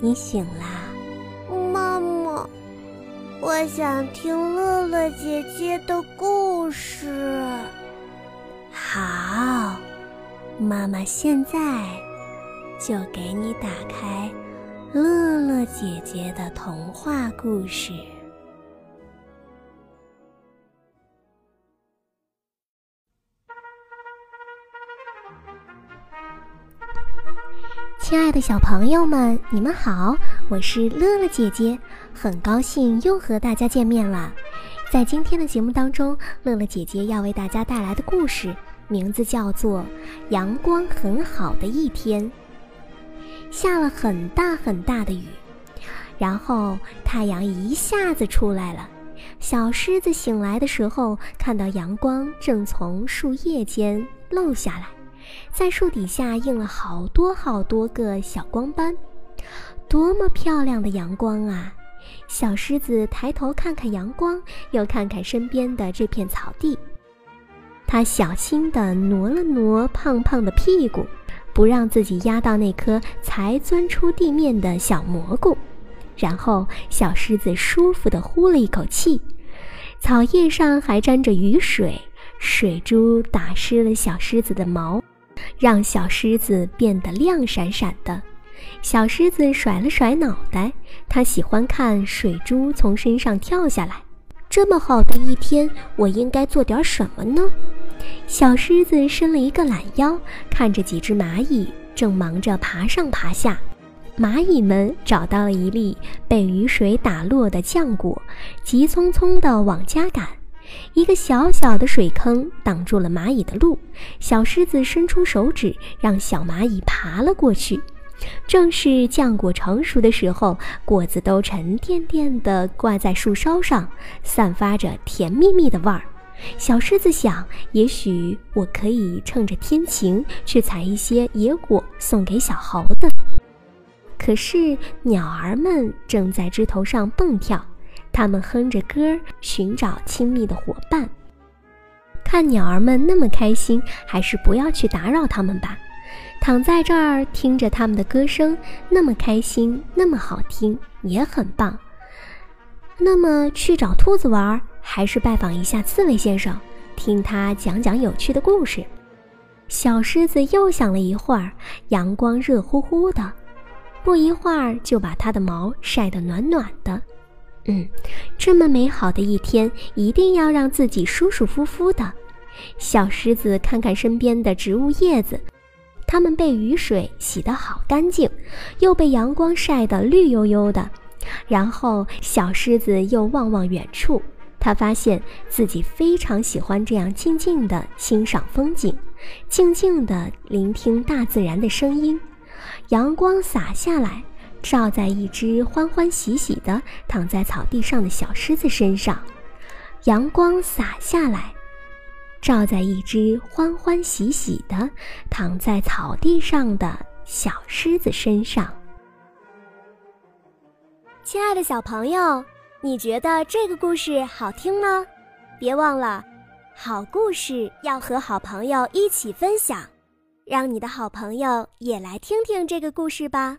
你醒啦，妈妈，我想听乐乐姐姐的故事。好，妈妈现在就给你打开乐乐姐姐的童话故事。亲爱的小朋友们，你们好，我是乐乐姐姐，很高兴又和大家见面了。在今天的节目当中，乐乐姐姐要为大家带来的故事名字叫做《阳光很好的一天》。下了很大很大的雨，然后太阳一下子出来了。小狮子醒来的时候，看到阳光正从树叶间漏下来。在树底下印了好多好多个小光斑，多么漂亮的阳光啊！小狮子抬头看看阳光，又看看身边的这片草地，它小心地挪了挪胖胖的屁股，不让自己压到那颗才钻出地面的小蘑菇。然后，小狮子舒服地呼了一口气，草叶上还沾着雨水，水珠打湿了小狮子的毛。让小狮子变得亮闪闪的。小狮子甩了甩脑袋，它喜欢看水珠从身上跳下来。这么好的一天，我应该做点什么呢？小狮子伸了一个懒腰，看着几只蚂蚁正忙着爬上爬下。蚂蚁们找到了一粒被雨水打落的浆果，急匆匆地往家赶。一个小小的水坑挡住了蚂蚁的路，小狮子伸出手指，让小蚂蚁爬了过去。正是浆果成熟的时候，果子都沉甸甸地挂在树梢上，散发着甜蜜蜜的味儿。小狮子想，也许我可以趁着天晴去采一些野果送给小猴子。可是鸟儿们正在枝头上蹦跳。他们哼着歌儿，寻找亲密的伙伴。看鸟儿们那么开心，还是不要去打扰它们吧。躺在这儿听着它们的歌声，那么开心，那么好听，也很棒。那么去找兔子玩，还是拜访一下刺猬先生，听他讲讲有趣的故事？小狮子又想了一会儿，阳光热乎乎的，不一会儿就把它的毛晒得暖暖的。嗯，这么美好的一天，一定要让自己舒舒服服的。小狮子看看身边的植物叶子，它们被雨水洗得好干净，又被阳光晒得绿油油的。然后，小狮子又望望远处，它发现自己非常喜欢这样静静的欣赏风景，静静的聆听大自然的声音。阳光洒下来。照在一只欢欢喜喜的躺在草地上的小狮子身上，阳光洒下来，照在一只欢欢喜喜的躺在草地上的小狮子身上。亲爱的小朋友，你觉得这个故事好听吗？别忘了，好故事要和好朋友一起分享，让你的好朋友也来听听这个故事吧。